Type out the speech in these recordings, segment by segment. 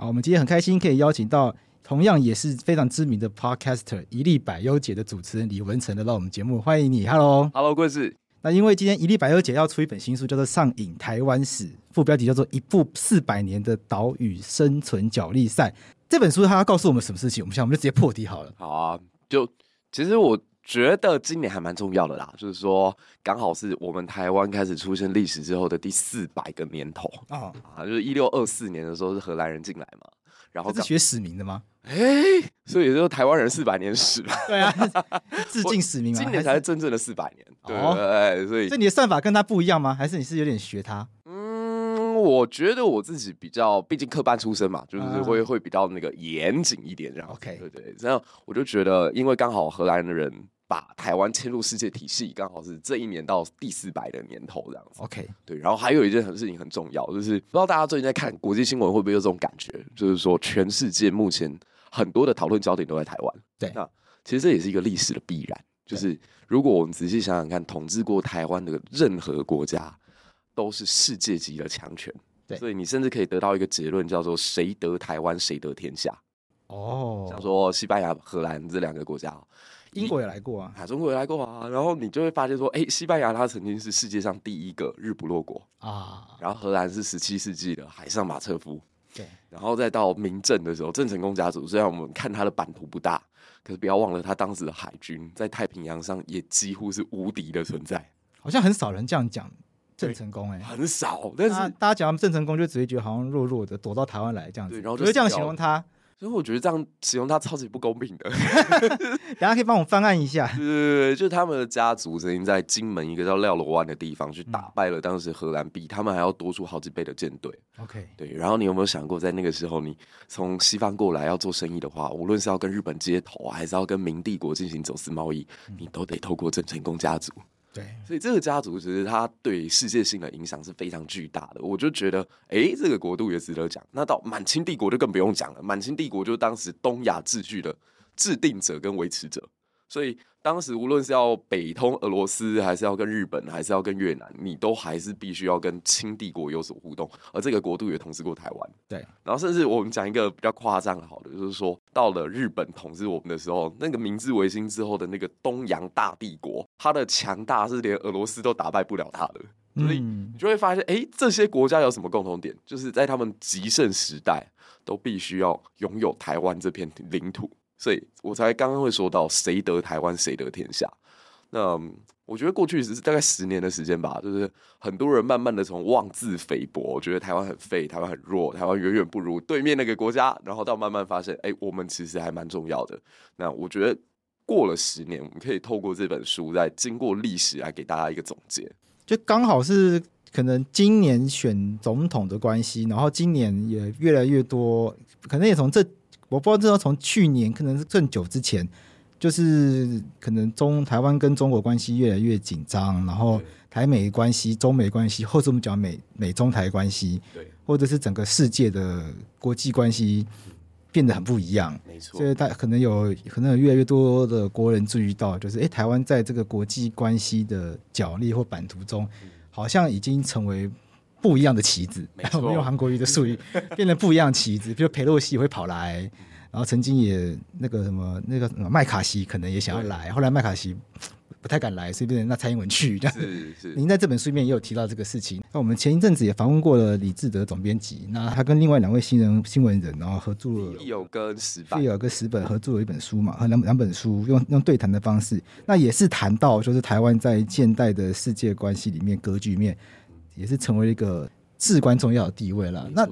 好，我们今天很开心可以邀请到同样也是非常知名的 Podcaster 一粒百忧姐的主持人李文成来到我们节目，欢迎你，Hello，Hello，贵子。那因为今天一粒百忧姐要出一本新书，叫做《上瘾台湾史》，副标题叫做《一部四百年的岛屿生存角力赛》。这本书它要告诉我们什么事情？我们想，我们就直接破题好了。好啊，就其实我觉得今年还蛮重要的啦，就是说刚好是我们台湾开始出现历史之后的第四百个年头啊，啊，就是一六二四年的时候是荷兰人进来嘛。然后是学史名的吗？哎，所以也就是台湾人四百年史嘛。对啊，致敬史明嘛。今年才是真正的四百年。对，对，所以，所以你的算法跟他不一样吗？还是你是有点学他？嗯，我觉得我自己比较，毕竟科班出身嘛，就是会会比较那个严谨一点这样。OK，对对，这样我就觉得，因为刚好荷兰的人。把台湾迁入世界体系，刚好是这一年到第四百的年头这样子。OK，对。然后还有一件很事情很重要，就是不知道大家最近在看国际新闻会不会有这种感觉，就是说全世界目前很多的讨论焦点都在台湾。对，那其实这也是一个历史的必然，就是如果我们仔细想想看，统治过台湾的任何国家都是世界级的强权。对，所以你甚至可以得到一个结论，叫做“谁得台湾，谁得天下”。哦，像说西班牙、荷兰这两个国家。英国也来过啊，啊，中国也来过啊，然后你就会发现说，哎、欸，西班牙它曾经是世界上第一个日不落国啊，然后荷兰是十七世纪的海上马车夫，对，然后再到明郑的时候，郑成功家族，虽然我们看他的版图不大，可是不要忘了他当时的海军在太平洋上也几乎是无敌的存在，好像很少人这样讲郑成功哎、欸，很少，但是大家讲郑成功就只会觉得好像弱弱的躲到台湾来这样子，对，然后就这样形容他。所以我觉得这样形容他超级不公平的。大家可以帮我翻案一下。对对对，就他们的家族曾经在金门一个叫廖罗湾的地方去打败了当时荷兰比他们还要多出好几倍的舰队。OK，对。然后你有没有想过，在那个时候，你从西方过来要做生意的话，无论是要跟日本接头，还是要跟明帝国进行走私贸易，你都得透过郑成功家族。对，所以这个家族其实他对世界性的影响是非常巨大的。我就觉得，哎，这个国度也值得讲。那到满清帝国就更不用讲了，满清帝国就当时东亚秩序的制定者跟维持者，所以。当时无论是要北通俄罗斯，还是要跟日本，还是要跟越南，你都还是必须要跟清帝国有所互动。而这个国度也统治过台湾，对。然后甚至我们讲一个比较夸张的，好的，就是说到了日本统治我们的时候，那个明治维新之后的那个东洋大帝国，它的强大是连俄罗斯都打败不了它的。所以你就会发现，哎，这些国家有什么共同点？就是在他们极盛时代，都必须要拥有台湾这片领土。所以我才刚刚会说到谁得台湾谁得天下。那我觉得过去只是大概十年的时间吧，就是很多人慢慢的从妄自菲薄，觉得台湾很废，台湾很弱，台湾远远不如对面那个国家，然后到慢慢发现，哎、我们其实还蛮重要的。那我觉得过了十年，我们可以透过这本书，再经过历史来给大家一个总结。就刚好是可能今年选总统的关系，然后今年也越来越多，可能也从这。我不知道，这要从去年可能是更久之前，就是可能中台湾跟中国关系越来越紧张，然后台美关系、中美关系，或者我们讲美美中台关系，对，或者是整个世界的国际关系变得很不一样。没错，所以大可能有可能有越来越多的国人注意到，就是诶，台湾在这个国际关系的角力或版图中，好像已经成为。不一样的棋子，我们用韩国语的术语，变成不一样的棋子。比如裴洛西也会跑来，然后曾经也那个什么那个什么麦卡锡可能也想要来，后来麦卡锡不太敢来，所以变成那蔡英文去这样。是是。您在这本书里面也有提到这个事情。那我们前一阵子也访问过了李志德总编辑，那他跟另外两位新人新闻人，然后合作了有跟十本，有跟十本合作了一本书嘛，和两两本书用用对谈的方式，那也是谈到就是台湾在现代的世界关系里面格局里面，也是成为一个至关重要的地位了。那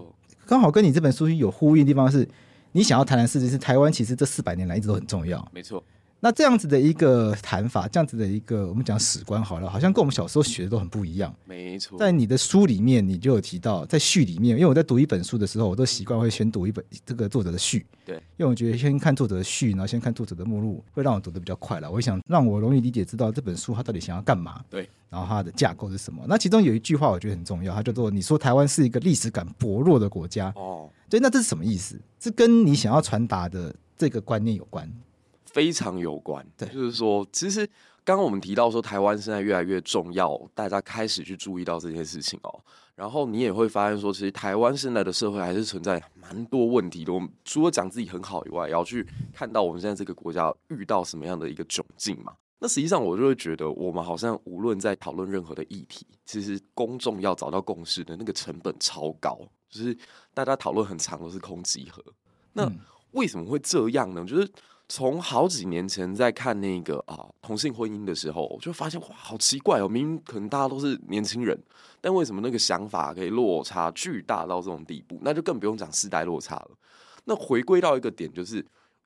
刚好跟你这本书有呼应的地方是，你想要谈的事情是台湾其实这四百年来一直都很重要。没错。那这样子的一个谈法，这样子的一个我们讲史观好了，好像跟我们小时候学的都很不一样。没错，在你的书里面，你就有提到，在序里面，因为我在读一本书的时候，我都习惯会先读一本这个作者的序。对，因为我觉得先看作者的序，然后先看作者的目录，会让我读的比较快了。我想让我容易理解，知道这本书它到底想要干嘛。对，然后它的架构是什么？那其中有一句话我觉得很重要，它叫做“你说台湾是一个历史感薄弱的国家”。哦，对，那这是什么意思？这跟你想要传达的这个观念有关。非常有关，对，就是说，其实刚刚我们提到说，台湾现在越来越重要，大家开始去注意到这件事情哦。然后你也会发现说，其实台湾现在的社会还是存在蛮多问题的。我们除了讲自己很好以外，也要去看到我们现在这个国家遇到什么样的一个窘境嘛。那实际上，我就会觉得，我们好像无论在讨论任何的议题，其实公众要找到共识的那个成本超高，就是大家讨论很长都是空集合。那为什么会这样呢？就是。从好几年前在看那个啊同性婚姻的时候，我就发现哇，好奇怪哦！明明可能大家都是年轻人，但为什么那个想法可以落差巨大到这种地步？那就更不用讲世代落差了。那回归到一个点，就是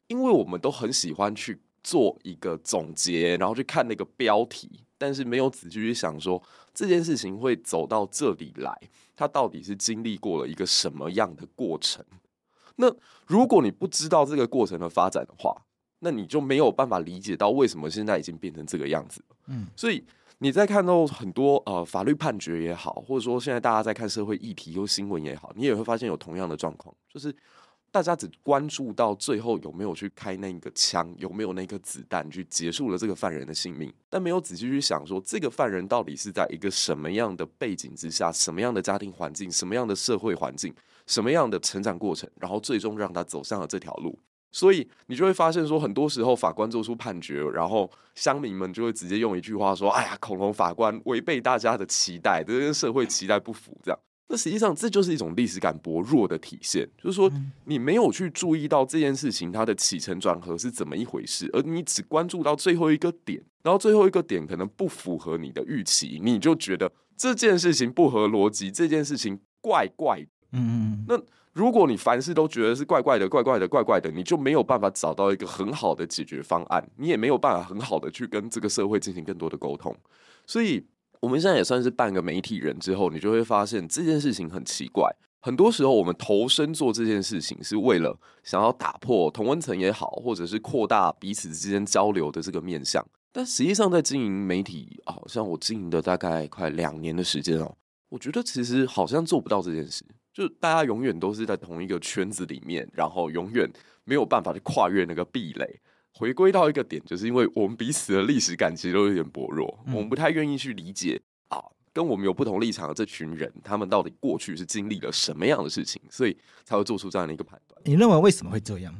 因为我们都很喜欢去做一个总结，然后去看那个标题，但是没有仔细去想说这件事情会走到这里来，它到底是经历过了一个什么样的过程？那如果你不知道这个过程的发展的话，那你就没有办法理解到为什么现在已经变成这个样子。嗯，所以你在看到很多呃法律判决也好，或者说现在大家在看社会议题或新闻也好，你也会发现有同样的状况，就是大家只关注到最后有没有去开那个枪，有没有那颗子弹去结束了这个犯人的性命，但没有仔细去想说这个犯人到底是在一个什么样的背景之下，什么样的家庭环境，什么样的社会环境，什么样的成长过程，然后最终让他走上了这条路。所以你就会发现说，很多时候法官做出判决，然后乡民们就会直接用一句话说：“哎呀，恐龙法官违背大家的期待，这跟社会期待不符。”这样，那实际上这就是一种历史感薄弱的体现，就是说你没有去注意到这件事情它的起承转合是怎么一回事，而你只关注到最后一个点，然后最后一个点可能不符合你的预期，你就觉得这件事情不合逻辑，这件事情怪怪的。嗯，那。如果你凡事都觉得是怪怪的、怪怪的、怪怪的，你就没有办法找到一个很好的解决方案，你也没有办法很好的去跟这个社会进行更多的沟通。所以，我们现在也算是半个媒体人之后，你就会发现这件事情很奇怪。很多时候，我们投身做这件事情是为了想要打破同温层也好，或者是扩大彼此之间交流的这个面向。但实际上，在经营媒体，好像我经营的大概快两年的时间哦，我觉得其实好像做不到这件事。就大家永远都是在同一个圈子里面，然后永远没有办法去跨越那个壁垒。回归到一个点，就是因为我们彼此的历史感其实都有点薄弱，嗯、我们不太愿意去理解啊，跟我们有不同立场的这群人，他们到底过去是经历了什么样的事情，所以才会做出这样的一个判断。你认为为什么会这样？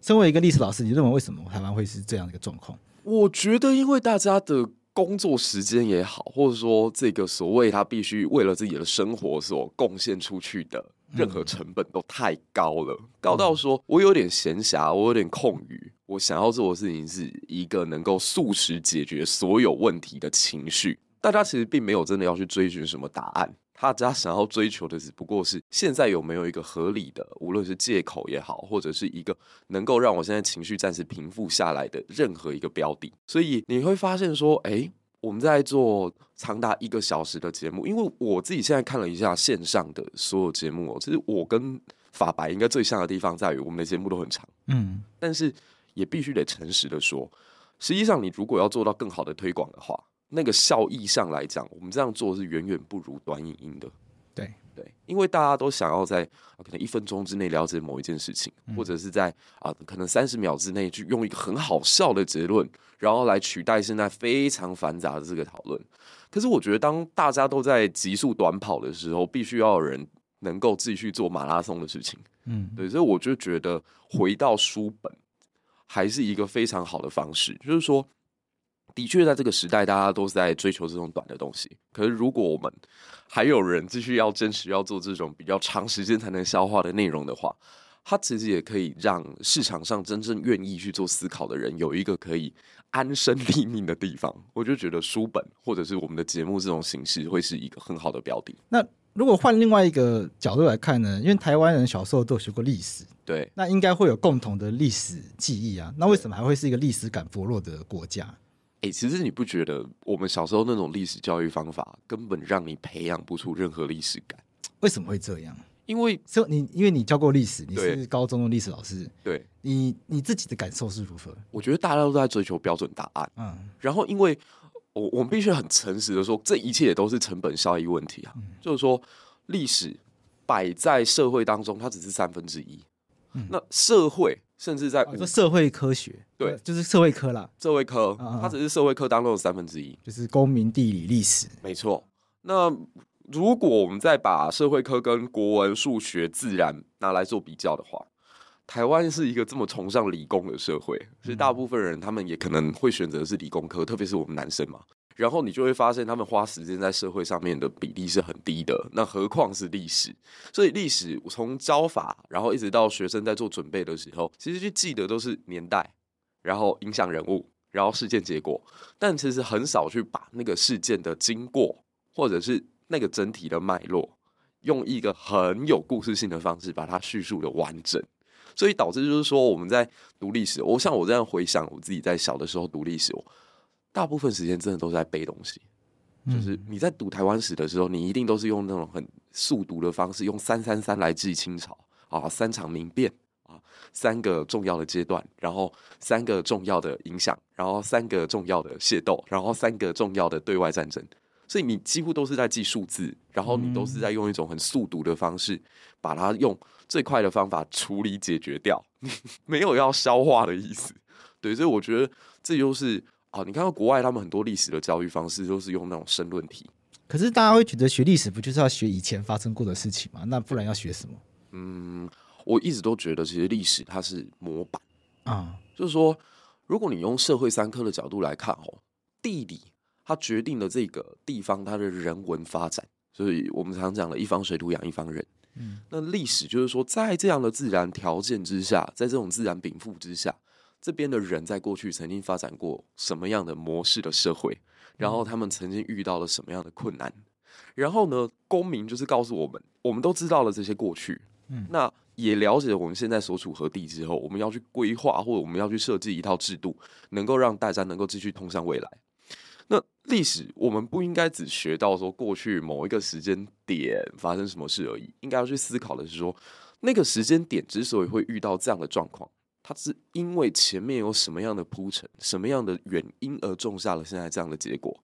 身为一个历史老师，你认为为什么台湾会是这样的一个状况？我觉得，因为大家的。工作时间也好，或者说这个所谓他必须为了自己的生活所贡献出去的任何成本都太高了，高到说我有点闲暇，我有点空余，我想要做的事情是一个能够速食解决所有问题的情绪。大家其实并没有真的要去追寻什么答案。大家想要追求的只不过是现在有没有一个合理的，无论是借口也好，或者是一个能够让我现在情绪暂时平复下来的任何一个标的。所以你会发现说，哎，我们在做长达一个小时的节目，因为我自己现在看了一下线上的所有节目哦，其实我跟法白应该最像的地方在于，我们的节目都很长，嗯，但是也必须得诚实的说，实际上你如果要做到更好的推广的话。那个效益上来讲，我们这样做是远远不如短影音的。对对，因为大家都想要在可能一分钟之内了解某一件事情，嗯、或者是在啊可能三十秒之内去用一个很好笑的结论，然后来取代现在非常繁杂的这个讨论。可是我觉得，当大家都在急速短跑的时候，必须要有人能够继续做马拉松的事情。嗯，对，所以我就觉得回到书本还是一个非常好的方式，就是说。的确，在这个时代，大家都是在追求这种短的东西。可是，如果我们还有人继续要坚持要做这种比较长时间才能消化的内容的话，它其实也可以让市场上真正愿意去做思考的人有一个可以安身立命的地方。我就觉得书本或者是我们的节目这种形式会是一个很好的标的。那如果换另外一个角度来看呢？因为台湾人小时候都有学过历史，对，那应该会有共同的历史记忆啊。那为什么还会是一个历史感薄弱的国家？哎、欸，其实你不觉得我们小时候那种历史教育方法根本让你培养不出任何历史感？为什么会这样？因为这你，因为你教过历史，你是高中的历史老师，对，你你自己的感受是如何？我觉得大家都在追求标准答案，嗯，然后因为我我们必须很诚实的说，这一切也都是成本效益问题啊，嗯、就是说历史摆在社会当中，它只是三分之一，嗯、那社会。甚至在、哦、社会科学，对，就是社会科啦。社会科，它只是社会科当中的三分之一，就是公民、地理、历史。没错。那如果我们再把社会科跟国文、数学、自然拿来做比较的话，台湾是一个这么崇尚理工的社会，所以大部分人他们也可能会选择是理工科，特别是我们男生嘛。然后你就会发现，他们花时间在社会上面的比例是很低的。那何况是历史？所以历史从教法，然后一直到学生在做准备的时候，其实去记得都是年代，然后影响人物，然后事件结果。但其实很少去把那个事件的经过，或者是那个整体的脉络，用一个很有故事性的方式把它叙述的完整。所以导致就是说，我们在读历史，我像我这样回想我自己在小的时候读历史，大部分时间真的都是在背东西，就是你在读台湾史的时候，你一定都是用那种很速读的方式，用三三三来记清朝啊，三场民变啊，三个重要的阶段，然后三个重要的影响，然后三个重要的械斗，然后三个重要的对外战争，所以你几乎都是在记数字，然后你都是在用一种很速读的方式，把它用最快的方法处理解决掉，没有要消化的意思。对，所以我觉得这就是。好，你看到国外他们很多历史的教育方式都是用那种申论题，可是大家会觉得学历史不就是要学以前发生过的事情吗？那不然要学什么？嗯，我一直都觉得其实历史它是模板啊，嗯、就是说，如果你用社会三科的角度来看哦，地理它决定了这个地方它的人文发展，所以我们常讲的一方水土养一方人。嗯，那历史就是说，在这样的自然条件之下，在这种自然禀赋之下。这边的人在过去曾经发展过什么样的模式的社会，然后他们曾经遇到了什么样的困难，然后呢，公民就是告诉我们，我们都知道了这些过去，嗯，那也了解了我们现在所处何地之后，我们要去规划或者我们要去设计一套制度，能够让大家能够继续通向未来。那历史我们不应该只学到说过去某一个时间点发生什么事而已，应该要去思考的是说，那个时间点之所以会遇到这样的状况。它是因为前面有什么样的铺陈，什么样的原因而种下了现在这样的结果。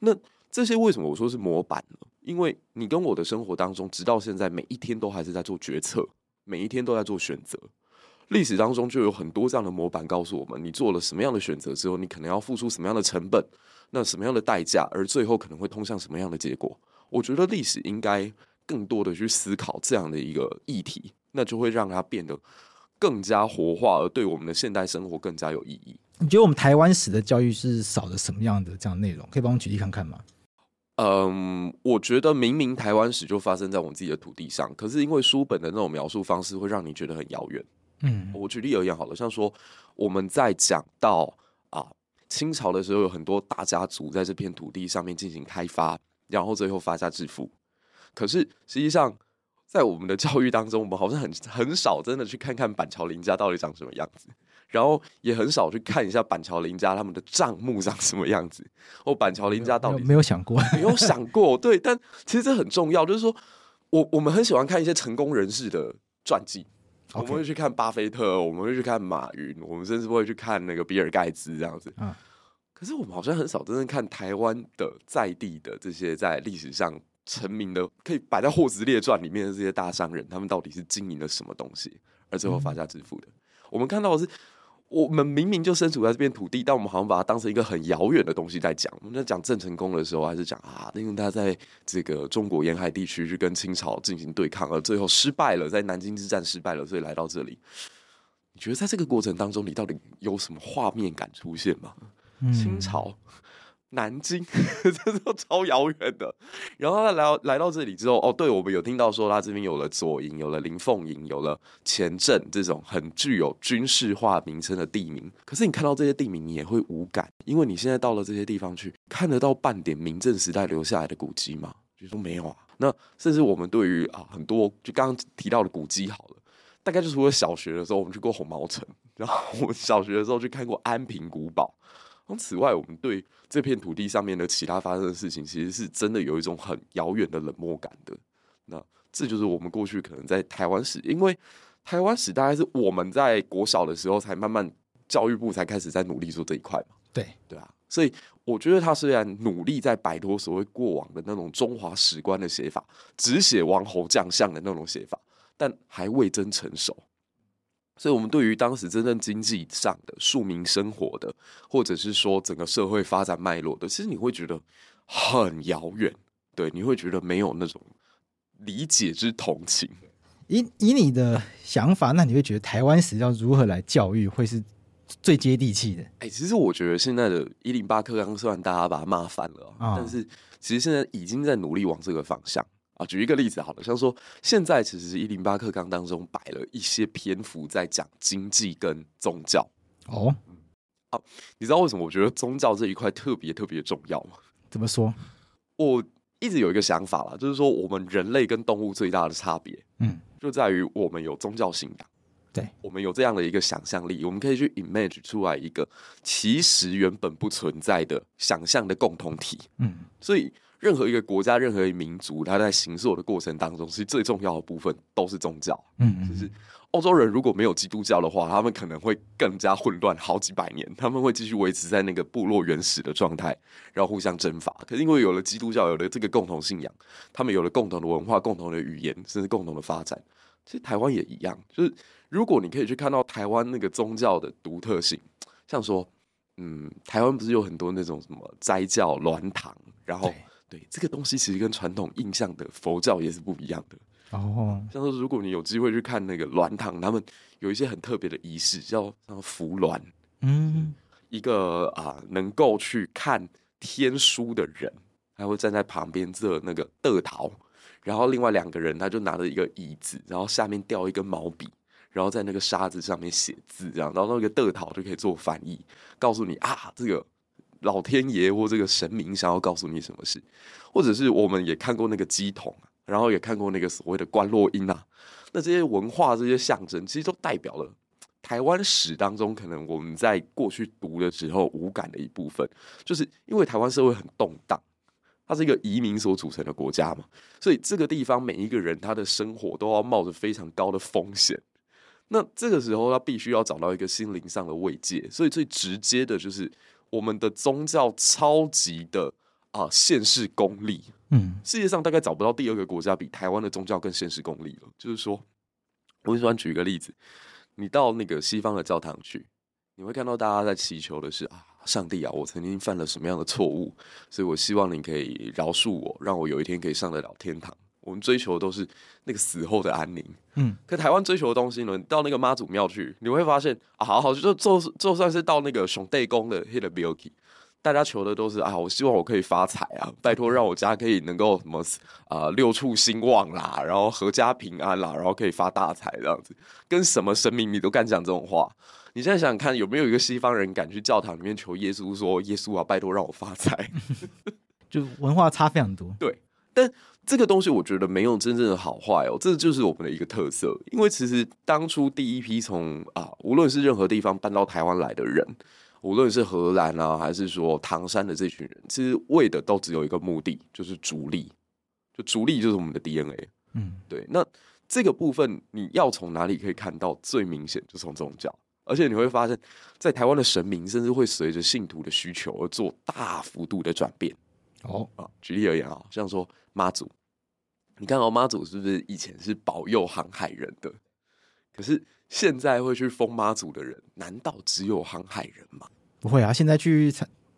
那这些为什么我说是模板呢？因为你跟我的生活当中，直到现在每一天都还是在做决策，每一天都在做选择。历史当中就有很多这样的模板，告诉我们你做了什么样的选择之后，你可能要付出什么样的成本，那什么样的代价，而最后可能会通向什么样的结果。我觉得历史应该更多的去思考这样的一个议题，那就会让它变得。更加活化，而对我们的现代生活更加有意义。你觉得我们台湾史的教育是少了什么样的这样内容？可以帮我举例看看吗？嗯，我觉得明明台湾史就发生在我们自己的土地上，可是因为书本的那种描述方式会让你觉得很遥远。嗯，我举例而言好了，像说我们在讲到啊清朝的时候，有很多大家族在这片土地上面进行开发，然后最后发家致富。可是实际上。在我们的教育当中，我们好像很很少真的去看看板桥林家到底长什么样子，然后也很少去看一下板桥林家他们的账目长什么样子，哦板桥林家到底没有，没有想过，没有想过，对，但其实这很重要，就是说我我们很喜欢看一些成功人士的传记.我们会去看巴菲特，我们会去看马云，我们甚至会去看那个比尔盖茨这样子，嗯，可是我们好像很少真正看台湾的在地的这些在历史上。成名的可以摆在《霍子列传》里面的这些大商人，他们到底是经营了什么东西，而最后发家致富的？嗯、我们看到的是，我们明明就身处在这片土地，但我们好像把它当成一个很遥远的东西在讲。我们在讲郑成功的时候，还是讲啊，因为他在这个中国沿海地区去跟清朝进行对抗，而最后失败了，在南京之战失败了，所以来到这里。你觉得在这个过程当中，你到底有什么画面感出现吗？清朝。南京，这都超遥远的。然后他来到来到这里之后，哦，对，我们有听到说他这边有了左营，有了林凤营，有了前镇这种很具有军事化名称的地名。可是你看到这些地名，你也会无感，因为你现在到了这些地方去，看得到半点明郑时代留下来的古迹吗？就说没有啊。那甚至我们对于啊很多就刚刚提到的古迹，好了，大概就除了小学的时候我们去过红毛城，然后我小学的时候去看过安平古堡。此外，我们对这片土地上面的其他发生的事情，其实是真的有一种很遥远的冷漠感的。那这就是我们过去可能在台湾史，因为台湾史大概是我们在国小的时候才慢慢教育部才开始在努力做这一块嘛。对对啊，所以我觉得他虽然努力在摆脱所谓过往的那种中华史观的写法，只写王侯将相的那种写法，但还未真成熟。所以，我们对于当时真正经济上的庶民生活的，或者是说整个社会发展脉络的，其实你会觉得很遥远，对，你会觉得没有那种理解之同情。以以你的想法，那你会觉得台湾史要如何来教育，会是最接地气的？哎、欸，其实我觉得现在的一零八课纲，虽然大家把它骂翻了，哦、但是其实现在已经在努力往这个方向。啊，举一个例子好了，像说现在其实是一零八课纲当中摆了一些篇幅在讲经济跟宗教哦。啊，你知道为什么我觉得宗教这一块特别特别重要吗？怎么说？我一直有一个想法啦，就是说我们人类跟动物最大的差别，嗯，就在于我们有宗教信仰，对，我们有这样的一个想象力，我们可以去 imagine 出来一个其实原本不存在的想象的共同体，嗯，所以。任何一个国家，任何一个民族，它在形塑的过程当中，其实最重要的部分都是宗教。嗯，嗯，就是欧洲人如果没有基督教的话，他们可能会更加混乱好几百年。他们会继续维持在那个部落原始的状态，然后互相征伐。可是因为有了基督教，有了这个共同信仰，他们有了共同的文化、共同的语言，甚至共同的发展。其实台湾也一样，就是如果你可以去看到台湾那个宗教的独特性，像说，嗯，台湾不是有很多那种什么斋教、鸾堂，然后。对，这个东西其实跟传统印象的佛教也是不一样的哦。像说，如果你有机会去看那个鸾堂，他们有一些很特别的仪式，叫叫扶鸾。嗯，一个啊、呃，能够去看天书的人，他会站在旁边这那个得桃，然后另外两个人他就拿着一个椅子，然后下面吊一根毛笔，然后在那个沙子上面写字，这样，然后那个得桃就可以做翻译，告诉你啊，这个。老天爷或这个神明想要告诉你什么事，或者是我们也看过那个乩童，然后也看过那个所谓的观落阴啊，那这些文化、这些象征，其实都代表了台湾史当中可能我们在过去读的时候无感的一部分，就是因为台湾社会很动荡，它是一个移民所组成的国家嘛，所以这个地方每一个人他的生活都要冒着非常高的风险，那这个时候他必须要找到一个心灵上的慰藉，所以最直接的就是。我们的宗教超级的啊，现世功利。嗯，世界上大概找不到第二个国家比台湾的宗教更现实功利了。就是说，我喜欢举一个例子，你到那个西方的教堂去，你会看到大家在祈求的是啊，上帝啊，我曾经犯了什么样的错误，所以我希望你可以饶恕我，让我有一天可以上得了天堂。我们追求的都是那个死后的安宁，嗯，可台湾追求的东西呢？到那个妈祖庙去，你会发现啊，好好就就就算是到那个上帝宫的那个庙去，大家求的都是啊，我希望我可以发财啊，拜托让我家可以能够什么啊、呃、六畜兴旺啦，然后阖家平安啦，然后可以发大财这样子，跟什么神明你都敢讲这种话？你现在想想看，有没有一个西方人敢去教堂里面求耶稣说，耶稣啊，拜托让我发财？就文化差非常多，对，但。这个东西我觉得没有真正的好坏哦，这就是我们的一个特色。因为其实当初第一批从啊，无论是任何地方搬到台湾来的人，无论是荷兰啊，还是说唐山的这群人，其实为的都只有一个目的，就是逐利。就逐利就是我们的 DNA。嗯，对。那这个部分你要从哪里可以看到最明显？就从宗教。而且你会发现在台湾的神明，甚至会随着信徒的需求而做大幅度的转变。哦啊，举例而言啊，像说妈祖，你看哦，妈祖是不是以前是保佑航海人的？可是现在会去封妈祖的人，难道只有航海人吗？不会啊，现在去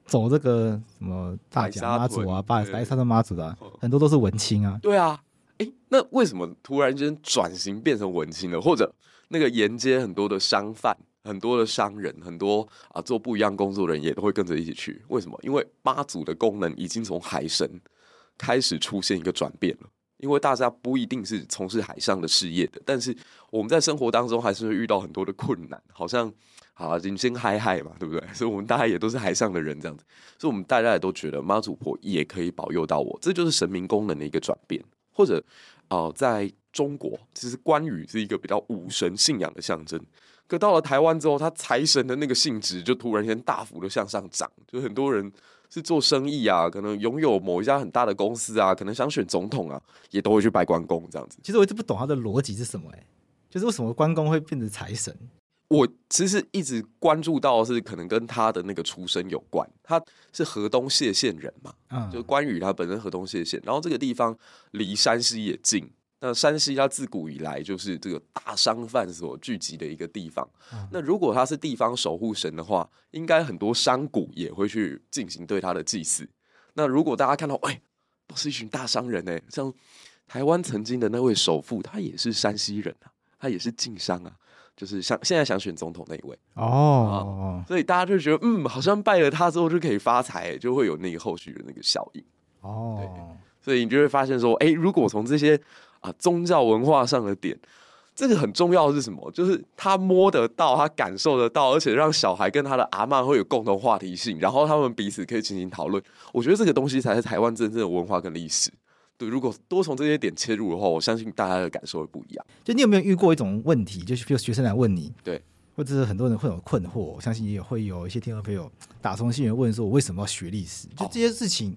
走这个什么大甲妈祖啊、白白沙的妈祖的、啊，很多都是文青啊。对啊，哎，那为什么突然间转型变成文青了？或者那个沿街很多的商贩很多的商人，很多啊做不一样工作的人也都会跟着一起去。为什么？因为妈祖的功能已经从海神开始出现一个转变了。因为大家不一定是从事海上的事业的，但是我们在生活当中还是会遇到很多的困难，好像啊人生海海嘛，对不对？所以我们大家也都是海上的人，这样子，所以我们大家也都觉得妈祖婆也可以保佑到我，这就是神明功能的一个转变，或者哦、在。中国其实关羽是一个比较武神信仰的象征，可到了台湾之后，他财神的那个性质就突然间大幅的向上涨，就很多人是做生意啊，可能拥有某一家很大的公司啊，可能想选总统啊，也都会去拜关公这样子。其实我一直不懂他的逻辑是什么、欸，哎，就是为什么关公会变成财神？我其实一直关注到是可能跟他的那个出身有关，他是河东谢县人嘛，嗯，就关羽他本身河东谢县，然后这个地方离山西也近。那山西它自古以来就是这个大商贩所聚集的一个地方。嗯、那如果他是地方守护神的话，应该很多商贾也会去进行对他的祭祀。那如果大家看到，哎，都是一群大商人哎，像台湾曾经的那位首富，他也是山西人啊，他也是晋商啊，就是像现在想选总统那一位哦、啊。所以大家就觉得，嗯，好像拜了他之后就可以发财，就会有那个后续的那个效应哦。对，所以你就会发现说，哎，如果从这些啊，宗教文化上的点，这个很重要的是什么？就是他摸得到，他感受得到，而且让小孩跟他的阿嬷会有共同话题性，然后他们彼此可以进行讨论。我觉得这个东西才是台湾真正的文化跟历史。对，如果多从这些点切入的话，我相信大家的感受会不一样。就你有没有遇过一种问题？就是比如学生来问你，对，或者是很多人会有困惑，我相信也会有一些听众朋友打从心里问说：“我为什么要学历史？”就这些事情，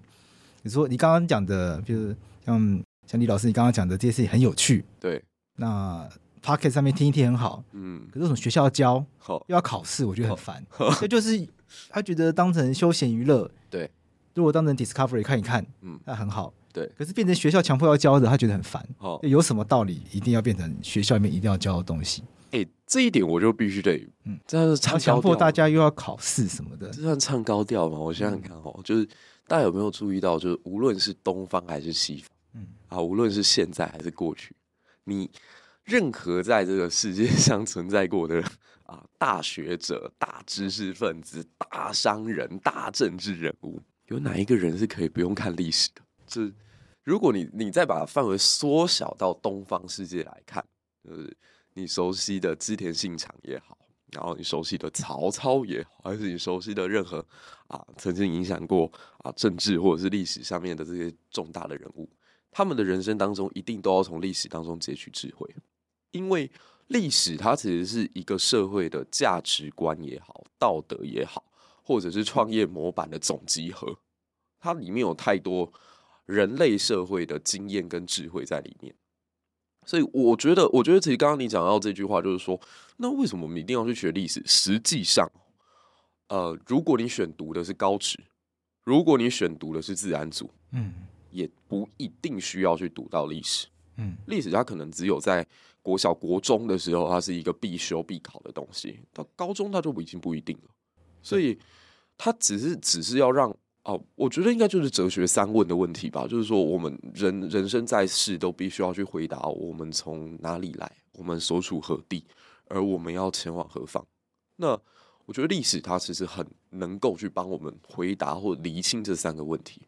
你说你刚刚讲的，就是像。像李老师，你刚刚讲的这些事情很有趣，对。那 Pocket 上面听一听很好，嗯。可是从学校教，好又要考试，我觉得很烦。这就是 他觉得当成休闲娱乐，对。如果当成 Discovery 看一看，嗯，那很好，对。可是变成学校强迫要教的，他觉得很烦。好，有什么道理一定要变成学校里面一定要教的东西？哎、欸，这一点我就必须得，嗯，这是唱强迫大家又要考试什么的，这算唱高调吗？我想想看哦，嗯、就是大家有没有注意到，就是无论是东方还是西方。嗯啊，无论是现在还是过去，你任何在这个世界上存在过的啊，大学者、大知识分子、大商人、大政治人物，有哪一个人是可以不用看历史的？就是如果你你再把范围缩小到东方世界来看，就是你熟悉的织田信长也好，然后你熟悉的曹操也好，还是你熟悉的任何啊曾经影响过啊政治或者是历史上面的这些重大的人物。他们的人生当中，一定都要从历史当中汲取智慧，因为历史它其实是一个社会的价值观也好、道德也好，或者是创业模板的总集合。它里面有太多人类社会的经验跟智慧在里面，所以我觉得，我觉得其实刚刚你讲到这句话，就是说，那为什么我们一定要去学历史？实际上，呃，如果你选读的是高职，如果你选读的是自然组，嗯。也不一定需要去读到历史，嗯，历史它可能只有在国小、国中的时候，它是一个必修、必考的东西。到高中，它就已经不一定了。所以，它只是只是要让哦，我觉得应该就是哲学三问的问题吧。就是说，我们人人生在世，都必须要去回答：我们从哪里来？我们所处何地？而我们要前往何方？那我觉得历史它其实很能够去帮我们回答或厘清这三个问题。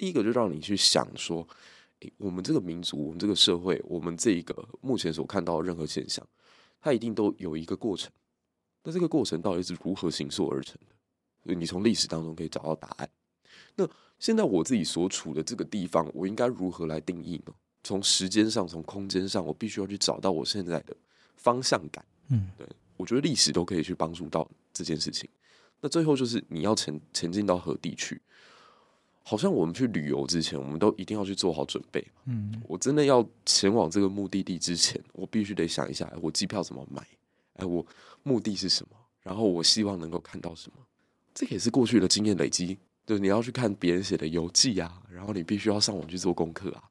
第一个就让你去想说，诶，我们这个民族，我们这个社会，我们这一个目前所看到的任何现象，它一定都有一个过程。那这个过程到底是如何形塑而成的？所以你从历史当中可以找到答案。那现在我自己所处的这个地方，我应该如何来定义呢？从时间上，从空间上，我必须要去找到我现在的方向感。嗯，对，我觉得历史都可以去帮助到这件事情。那最后就是你要前前进到何地去？好像我们去旅游之前，我们都一定要去做好准备。嗯，我真的要前往这个目的地之前，我必须得想一下，我机票怎么买？哎，我目的是什么？然后我希望能够看到什么？这个也是过去的经验累积。就，你要去看别人写的游记啊，然后你必须要上网去做功课啊。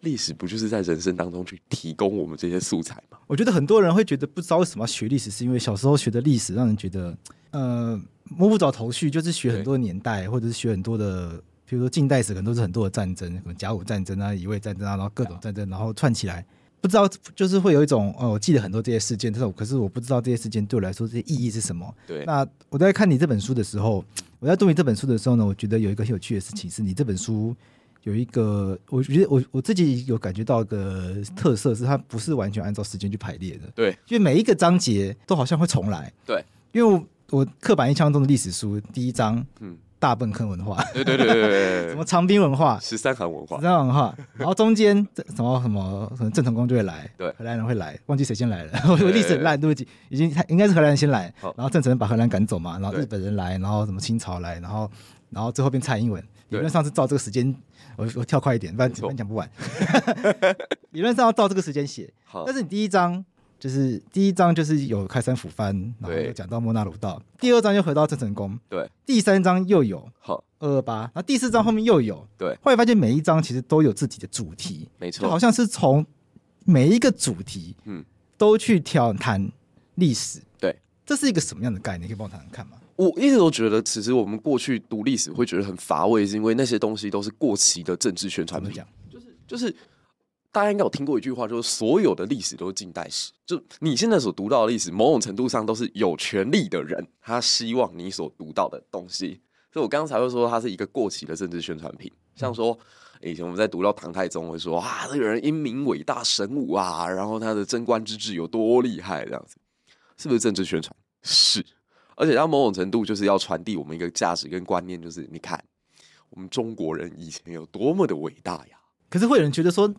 历史不就是在人生当中去提供我们这些素材吗？我觉得很多人会觉得不知道为什么要学历史，是因为小时候学的历史让人觉得呃摸不着头绪，就是学很多年代，或者是学很多的。比如说近代史可能都是很多的战争，什么甲午战争啊、乙未战争啊，然后各种战争，然后串起来，不知道，就是会有一种哦，我记得很多这些事件，但是我可是我不知道这些事件对我来说这些意义是什么。对，那我在看你这本书的时候，我在读你这本书的时候呢，我觉得有一个很有趣的事情是你这本书有一个，我觉得我我自己有感觉到一个特色是它不是完全按照时间去排列的。对，因为每一个章节都好像会重来。对，因为我，刻板印象中的历史书第一章，嗯。大笨坑文化，对对对对对，什么长滨文化、十三行文化、十三行文化，然后中间什么什么什么郑成功就会来，对，荷兰人会来，忘记谁先来了，我历史很烂，对不起，已经应该是荷兰人先来，然后郑成功把荷兰赶走嘛，然后日本人来，然后什么清朝来，然后然后最后变蔡英文，理论上是照这个时间，我我跳快一点，不然讲不完，理论上要照这个时间写，但是你第一章。就是第一章就是有开山斧翻，然后又讲到莫纳鲁道。第二章又回到郑成功，对。第三章又有好二二八，然后第四章后面又有对。后来发现每一章其实都有自己的主题，没错，就好像是从每一个主题，嗯，都去挑谈历史。对，这是一个什么样的概念？可以帮我谈谈看吗？我一直都觉得，其实我们过去读历史会觉得很乏味，是因为那些东西都是过期的政治宣传品，就是就是。大家应该有听过一句话，就是所有的历史都是近代史。就你现在所读到的历史，某种程度上都是有权力的人，他希望你所读到的东西。所以我刚才会说，它是一个过期的政治宣传品。像说以前我们在读到唐太宗，会说啊，这个人英明伟大神武啊，然后他的贞观之治有多厉害，这样子是不是政治宣传？是，而且它某种程度就是要传递我们一个价值跟观念，就是你看我们中国人以前有多么的伟大呀。可是会有人觉得说。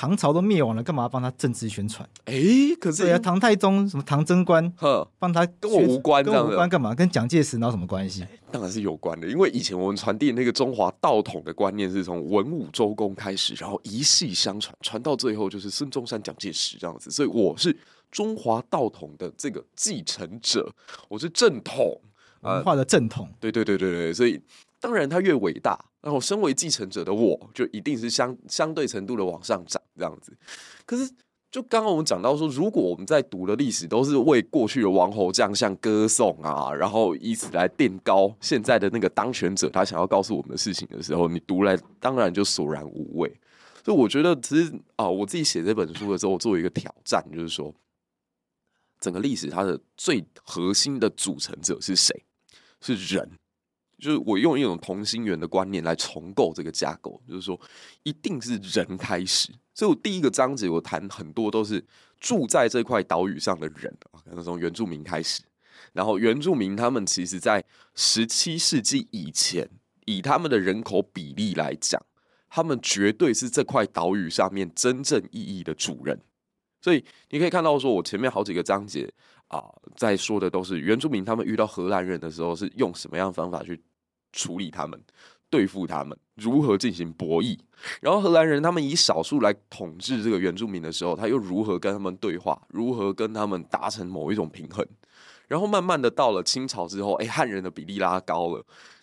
唐朝都灭亡了，干嘛帮他政治宣传？哎、欸，可是对啊，唐太宗什么唐贞观，呵，帮他跟我无关，跟我无关干嘛？跟蒋介石哪有什么关系？当然是有关的，因为以前我们传递那个中华道统的观念是从文武周公开始，然后一系相传，传到最后就是孙中山、蒋介石这样子。所以我是中华道统的这个继承者，我是正统文化的正统。对对对对对，所以。当然，他越伟大，然后身为继承者的我，就一定是相相对程度的往上涨这样子。可是，就刚刚我们讲到说，如果我们在读的历史都是为过去的王侯将相歌颂啊，然后以此来垫高现在的那个当权者他想要告诉我们的事情的时候，你读来当然就索然无味。所以，我觉得其实啊，我自己写这本书的时候，我做一个挑战，就是说，整个历史它的最核心的组成者是谁？是人。就是我用一种同心圆的观念来重构这个架构，就是说，一定是人开始。所以我第一个章节我谈很多都是住在这块岛屿上的人，可能从原住民开始。然后原住民他们其实在十七世纪以前，以他们的人口比例来讲，他们绝对是这块岛屿上面真正意义的主人。所以你可以看到，说我前面好几个章节啊，在说的都是原住民他们遇到荷兰人的时候是用什么样的方法去。处理他们，对付他们，如何进行博弈？然后荷兰人他们以少数来统治这个原住民的时候，他又如何跟他们对话？如何跟他们达成某一种平衡？然后慢慢的到了清朝之后，哎，汉人的比例拉高了。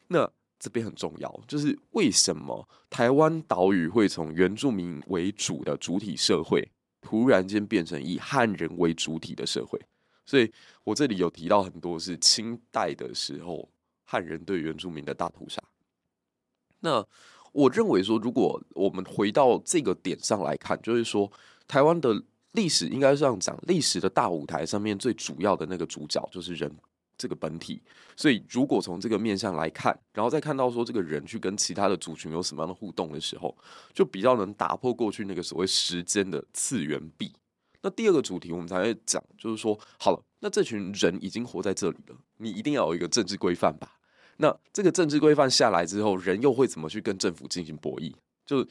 那这边很重要，就是为什么台湾岛屿会从原住民为主的主体社会，突然间变成以汉人为主体的社会？所以我这里有提到很多是清代的时候。汉人对原住民的大屠杀。那我认为说，如果我们回到这个点上来看，就是说，台湾的历史应该是这样讲：历史的大舞台上面最主要的那个主角就是人这个本体。所以，如果从这个面向来看，然后再看到说这个人去跟其他的族群有什么样的互动的时候，就比较能打破过去那个所谓时间的次元壁。那第二个主题，我们才会讲，就是说，好了，那这群人已经活在这里了，你一定要有一个政治规范吧？那这个政治规范下来之后，人又会怎么去跟政府进行博弈？就，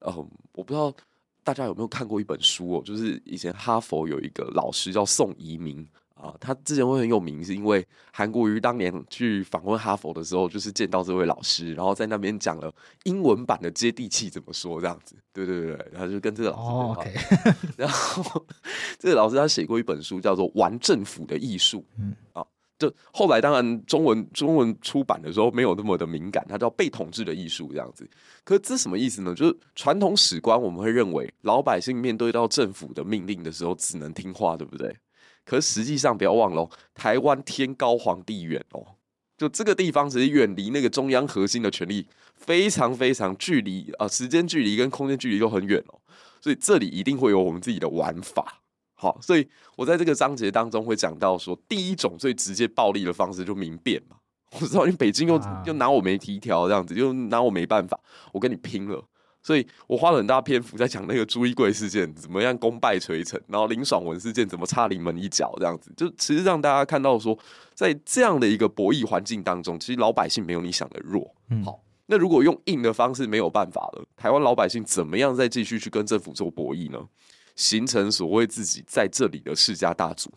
嗯、我不知道大家有没有看过一本书哦，就是以前哈佛有一个老师叫宋怡明啊，他之前会很有名，是因为韩国瑜当年去访问哈佛的时候，就是见到这位老师，然后在那边讲了英文版的接地气怎么说这样子，对对对，然后就跟这个老师哦，okay. 然后这个老师他写过一本书叫做《玩政府的艺术》，嗯啊。就后来当然中文中文出版的时候没有那么的敏感，它叫被统治的艺术这样子。可是这什么意思呢？就是传统史观我们会认为老百姓面对到政府的命令的时候只能听话，对不对？可是实际上不要忘了，台湾天高皇帝远哦，就这个地方只是远离那个中央核心的权力非常非常距离啊，时间距离跟空间距离都很远哦，所以这里一定会有我们自己的玩法。好，所以我在这个章节当中会讲到说，第一种最直接暴力的方式就明辨嘛。我知道，因为北京又又拿我没提条，这样子又拿我没办法，我跟你拼了。所以我花了很大篇幅在讲那个朱一贵事件怎么样功败垂成，然后林爽文事件怎么差临门一脚，这样子就其实让大家看到说，在这样的一个博弈环境当中，其实老百姓没有你想的弱。嗯，好，那如果用硬的方式没有办法了，台湾老百姓怎么样再继续去跟政府做博弈呢？形成所谓自己在这里的世家大族，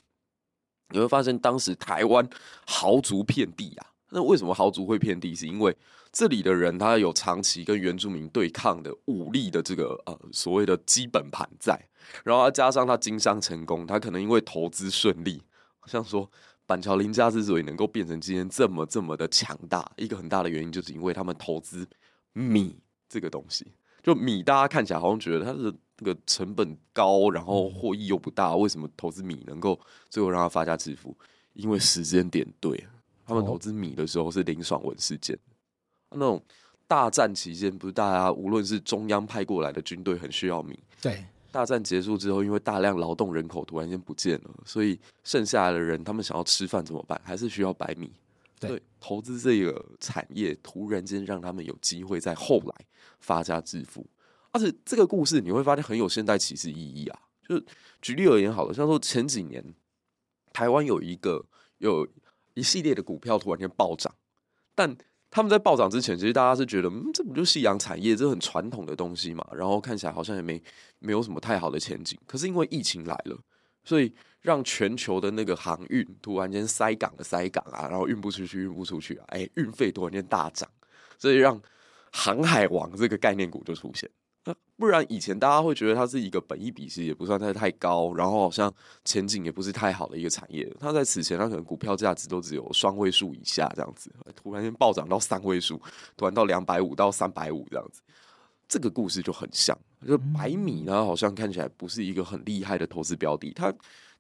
你会发现当时台湾豪族遍地啊。那为什么豪族会遍地？是因为这里的人他有长期跟原住民对抗的武力的这个呃所谓的基本盘在，然后加上他经商成功，他可能因为投资顺利，像说板桥林家之所以能够变成今天这么这么的强大，一个很大的原因就是因为他们投资米这个东西。就米大家看起来好像觉得它的那个成本高，然后获益又不大，为什么投资米能够最后让他发家致富？因为时间点对。他们投资米的时候是林爽文事件，那种大战期间，不是大家无论是中央派过来的军队很需要米，对，大战结束之后，因为大量劳动人口突然间不见了，所以剩下来的人他们想要吃饭怎么办？还是需要白米。对，投资这个产业，突然间让他们有机会在后来发家致富。而且这个故事你会发现很有现代启示意义啊！就是举例而言，好了，像说前几年台湾有一个有。一系列的股票突然间暴涨，但他们在暴涨之前，其实大家是觉得，嗯，这不就夕阳产业，这很传统的东西嘛，然后看起来好像也没没有什么太好的前景。可是因为疫情来了，所以让全球的那个航运突然间塞港的塞港啊，然后运不出去，运不出去啊，哎，运费突然间大涨，所以让航海王这个概念股就出现。不然以前大家会觉得它是一个本益比其实也不算太太高，然后好像前景也不是太好的一个产业。它在此前它可能股票价值都只有双位数以下这样子，突然间暴涨到三位数，突然到两百五到三百五这样子，这个故事就很像。就百米呢，好像看起来不是一个很厉害的投资标的，它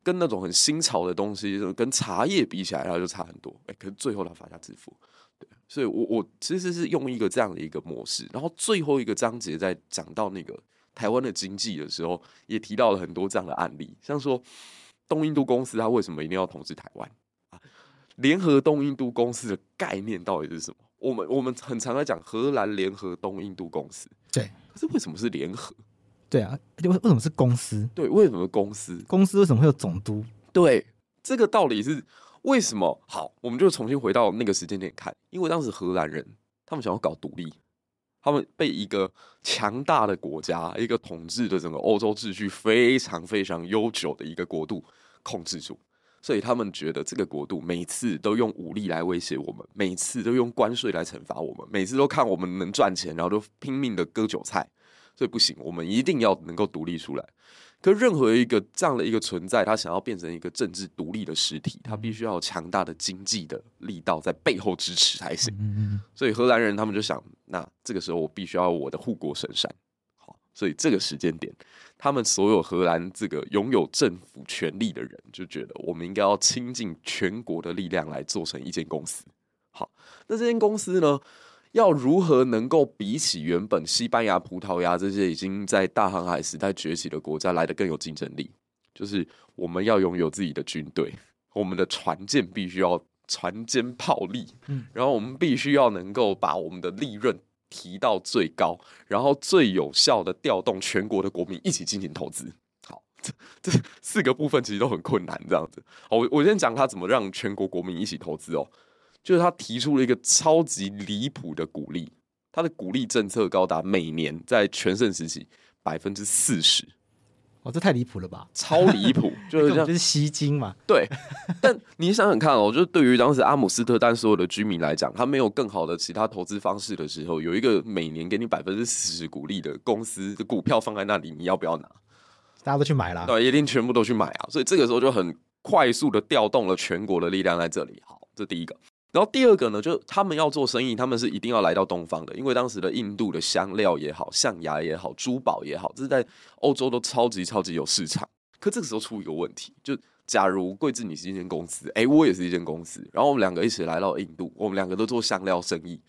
跟那种很新潮的东西，跟茶叶比起来，它就差很多。哎，可是最后它发家致富。所以我，我我其实是用一个这样的一个模式，然后最后一个章节在讲到那个台湾的经济的时候，也提到了很多这样的案例，像说东印度公司它为什么一定要统治台湾啊？联合东印度公司的概念到底是什么？我们我们很常在讲荷兰联合东印度公司，对，可是为什么是联合？对啊，为为什么是公司？对，为什么是公司？公司为什么会有总督？对，这个道理是。为什么？好，我们就重新回到那个时间点看，因为当时荷兰人他们想要搞独立，他们被一个强大的国家，一个统治的整个欧洲秩序非常非常悠久的一个国度控制住，所以他们觉得这个国度每次都用武力来威胁我们，每次都用关税来惩罚我们，每次都看我们能赚钱，然后都拼命的割韭菜，所以不行，我们一定要能够独立出来。可任何一个这样的一个存在，他想要变成一个政治独立的实体，他必须要有强大的经济的力道在背后支持才行。所以荷兰人他们就想，那这个时候我必须要有我的护国神山。好，所以这个时间点，他们所有荷兰这个拥有政府权力的人就觉得，我们应该要倾尽全国的力量来做成一间公司。好，那这间公司呢？要如何能够比起原本西班牙、葡萄牙这些已经在大航海时代崛起的国家来的更有竞争力？就是我们要拥有自己的军队，我们的船舰必须要船坚炮利，嗯，然后我们必须要能够把我们的利润提到最高，然后最有效的调动全国的国民一起进行投资。好，这 这四个部分其实都很困难，这样子。好，我我先讲他怎么让全国国民一起投资哦。就是他提出了一个超级离谱的鼓励，他的鼓励政策高达每年在全盛时期百分之四十，哦，这太离谱了吧？超离谱，就是这样，就是吸金嘛。对，但你想想看哦，就是对于当时阿姆斯特丹所有的居民来讲，他没有更好的其他投资方式的时候，有一个每年给你百分之四十鼓励的公司的股票放在那里，你要不要拿？大家都去买了，对，一定全部都去买啊！所以这个时候就很快速的调动了全国的力量在这里。好，这第一个。然后第二个呢，就他们要做生意，他们是一定要来到东方的，因为当时的印度的香料也好，象牙也好，珠宝也好，这是在欧洲都超级超级有市场。可这个时候出一个问题，就假如贵志你是一间公司，哎、欸，我也是一间公司，然后我们两个一起来到印度，我们两个都做香料生意，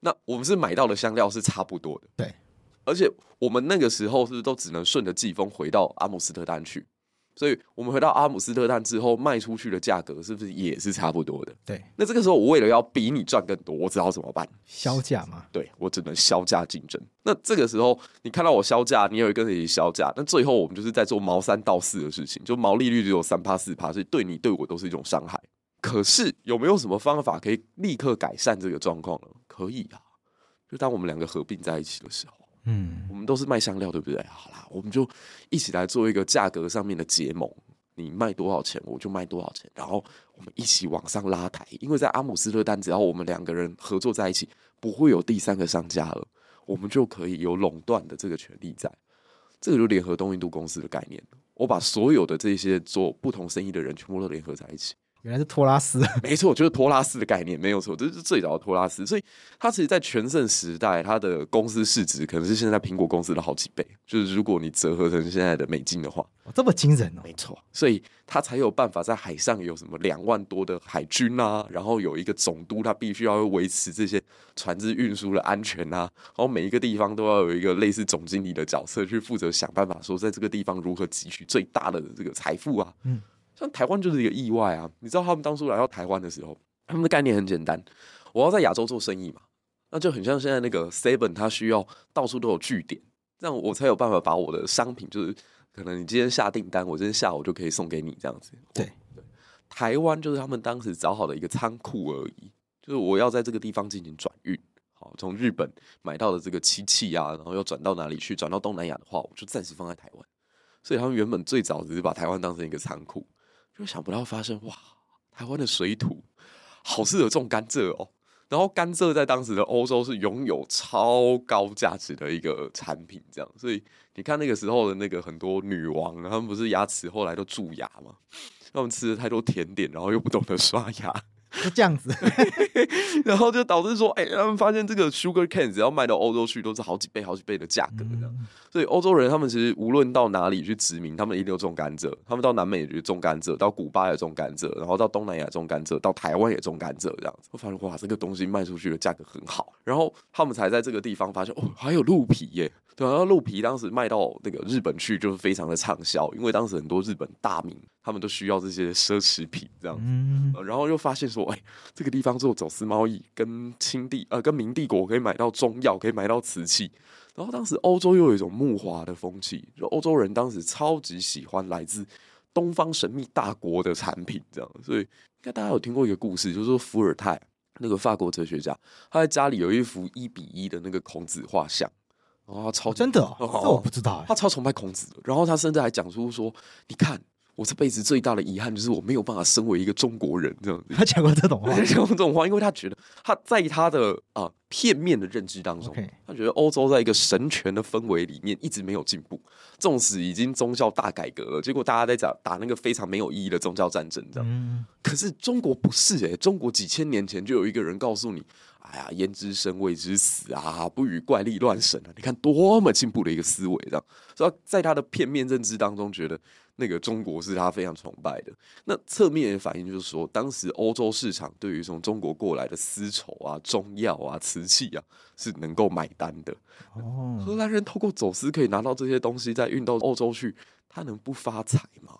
那我们是买到的香料是差不多的，对，而且我们那个时候是都只能顺着季风回到阿姆斯特丹去？所以我们回到阿姆斯特丹之后，卖出去的价格是不是也是差不多的？对。那这个时候，我为了要比你赚更多，我知道怎么办？销价嘛。对，我只能销价竞争。那这个时候，你看到我销价，你也会跟着一起削价。那最后，我们就是在做毛三到四的事情，就毛利率只有三趴四趴，所以对你对我都是一种伤害。可是有没有什么方法可以立刻改善这个状况呢？可以啊，就当我们两个合并在一起的时候。嗯，我们都是卖香料，对不对？好啦，我们就一起来做一个价格上面的结盟。你卖多少钱，我就卖多少钱，然后我们一起往上拉抬。因为在阿姆斯特丹，只要我们两个人合作在一起，不会有第三个商家了，我们就可以有垄断的这个权利在。这个就联合东印度公司的概念。我把所有的这些做不同生意的人全部都联合在一起。原来是托拉斯，没错，就是托拉斯的概念，没有错，这是最早的托拉斯。所以，它其实，在全盛时代，它的公司市值可能是现在苹果公司的好几倍。就是如果你折合成现在的美金的话，哦、这么惊人哦，没错。所以，它才有办法在海上有什么两万多的海军啊，然后有一个总督，他必须要维持这些船只运输的安全啊，然后每一个地方都要有一个类似总经理的角色去负责想办法，说在这个地方如何汲取最大的这个财富啊，嗯。像台湾就是一个意外啊！你知道他们当初来到台湾的时候，他们的概念很简单，我要在亚洲做生意嘛，那就很像现在那个 Seven，它需要到处都有据点，这样我才有办法把我的商品，就是可能你今天下订单，我今天下午就可以送给你这样子。对对，台湾就是他们当时找好的一个仓库而已，就是我要在这个地方进行转运，好，从日本买到的这个漆器啊，然后要转到哪里去？转到东南亚的话，我就暂时放在台湾。所以他们原本最早只是把台湾当成一个仓库。就想不到发生哇！台湾的水土好适合种甘蔗哦。然后甘蔗在当时的欧洲是拥有超高价值的一个产品，这样。所以你看那个时候的那个很多女王，他们不是牙齿后来都蛀牙吗？他们吃了太多甜点，然后又不懂得刷牙。就这样子，然后就导致说，哎、欸，他们发现这个 sugar cane 只要卖到欧洲去，都是好几倍、好几倍的价格这样。所以欧洲人他们其实无论到哪里去殖民，他们一定有种甘蔗。他们到南美也种甘蔗，到古巴也种甘蔗，然后到东南亚种甘蔗，到台湾也种甘蔗这样子。我发现哇，这个东西卖出去的价格很好，然后他们才在这个地方发现哦，还有鹿皮耶。对啊，鹿皮当时卖到那个日本去，就是非常的畅销，因为当时很多日本大名他们都需要这些奢侈品这样子，嗯、然后又发现说，哎，这个地方做走私贸易，跟清帝呃跟明帝国可以买到中药，可以买到瓷器，然后当时欧洲又有一种慕华的风气，就欧洲人当时超级喜欢来自东方神秘大国的产品，这样，所以应该大家有听过一个故事，就是说伏尔泰那个法国哲学家，他在家里有一幅一比一的那个孔子画像。哦，超真的，哦 这我不知道。他超崇拜孔子的，然后他甚至还讲出说：“你看，我这辈子最大的遗憾就是我没有办法身为一个中国人。”这样子，他讲过这种话，讲过这种话，因为他觉得他在他的啊片面的认知当中，他觉得欧洲在一个神权的氛围里面一直没有进步，纵使已经宗教大改革了，结果大家在打打那个非常没有意义的宗教战争，这样。可是中国不是诶，中国几千年前就有一个人告诉你。哎呀，焉知生，谓之死啊！不与怪力乱神啊！你看多么进步的一个思维，这样。所以在他的片面认知当中，觉得那个中国是他非常崇拜的。那侧面的反应就是说，当时欧洲市场对于从中国过来的丝绸啊、中药啊、瓷器啊，是能够买单的。哦，荷兰人透过走私可以拿到这些东西，再运到欧洲去，他能不发财吗？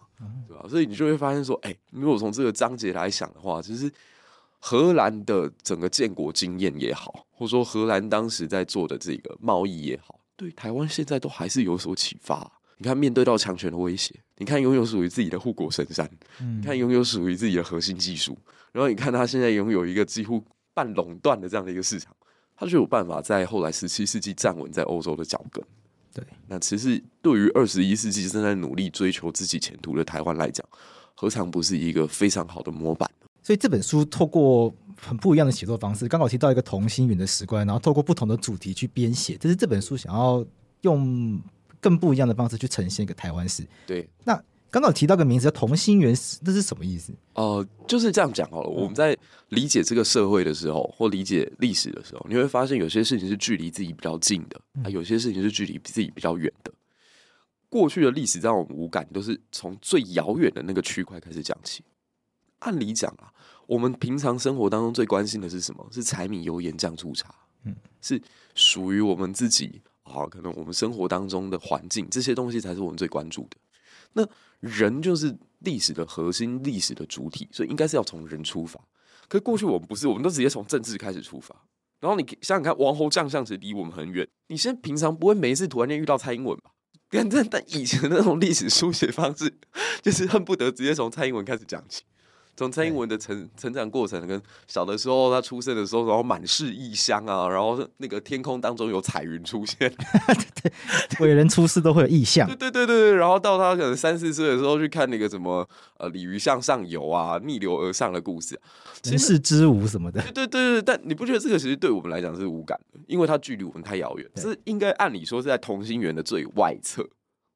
对吧？所以你就会发现说，哎，如果从这个章节来想的话，其实。荷兰的整个建国经验也好，或者说荷兰当时在做的这个贸易也好，对台湾现在都还是有所启发。你看，面对到强权的威胁，你看拥有属于自己的护国神山，嗯、你看拥有属于自己的核心技术，然后你看他现在拥有一个几乎半垄断的这样的一个市场，他就有办法在后来十七世纪站稳在欧洲的脚跟。对，那其实对于二十一世纪正在努力追求自己前途的台湾来讲，何尝不是一个非常好的模板？所以这本书透过很不一样的写作方式，刚好提到一个同心圆的史观，然后透过不同的主题去编写，这是这本书想要用更不一样的方式去呈现一个台湾史。对，那刚刚提到个名字叫同心圆史，这是什么意思？呃，就是这样讲好了。我们在理解这个社会的时候，或理解历史的时候，你会发现有些事情是距离自己比较近的，啊，有些事情是距离自己比较远的。过去的历史让我们无感，都是从最遥远的那个区块开始讲起。按理讲啊，我们平常生活当中最关心的是什么？是柴米油盐酱醋茶，嗯，是属于我们自己好，可能我们生活当中的环境这些东西才是我们最关注的。那人就是历史的核心，历史的主体，所以应该是要从人出发。可是过去我们不是，我们都直接从政治开始出发。然后你想想看，王侯将相其实离我们很远。你现在平常不会每一次突然间遇到蔡英文吧？但但以前那种历史书写方式，就是恨不得直接从蔡英文开始讲起。从蔡英文的成成长过程，跟小的时候他出生的时候，然后满是异乡啊，然后那个天空当中有彩云出现，对，伟人出世都会有异象，对对对对对，然后到他可能三四岁的时候去看那个什么呃鲤鱼向上游啊，逆流而上的故事，人世之舞什么的，对对对对，但你不觉得这个其实对我们来讲是无感的，因为它距离我们太遥远，是应该按理说是在同心圆的最外侧。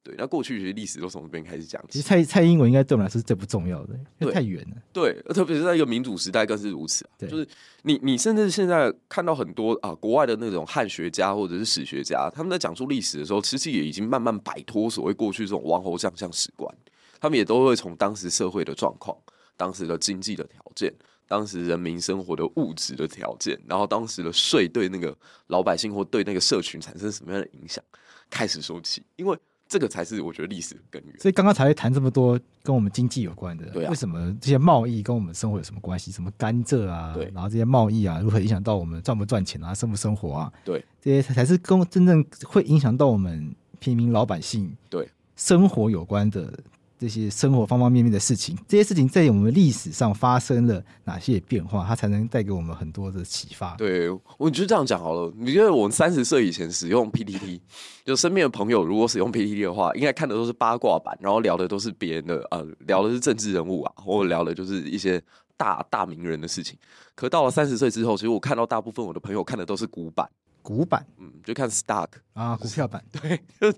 对，那过去其实历史都从这边开始讲。其实蔡蔡英文应该对我们来说是最不重要的，因为太远了。对，特别是在一个民主时代更是如此啊。对，就是你你甚至现在看到很多啊国外的那种汉学家或者是史学家，他们在讲述历史的时候，其实也已经慢慢摆脱所谓过去这种王侯将相史观，他们也都会从当时社会的状况、当时的经济的条件、当时人民生活的物质的条件，然后当时的税对那个老百姓或对那个社群产生什么样的影响开始说起，因为。这个才是我觉得历史的根源。所以刚刚才会谈这么多跟我们经济有关的，对啊，为什么这些贸易跟我们生活有什么关系？什么甘蔗啊，对，然后这些贸易啊，如何影响到我们赚不赚钱啊，生不生活啊？对，这些才是跟真正会影响到我们平民老百姓对生活有关的。这些生活方方面面的事情，这些事情在我们历史上发生了哪些变化，它才能带给我们很多的启发？对，我就这样讲好了。你觉得我们三十岁以前使用 PPT，就身边的朋友如果使用 PPT 的话，应该看的都是八卦版，然后聊的都是别人的，呃，聊的是政治人物啊，或者聊的就是一些大大名人的事情。可到了三十岁之后，其实我看到大部分我的朋友看的都是古版。股板，嗯，就看 stock 啊，股票版，对，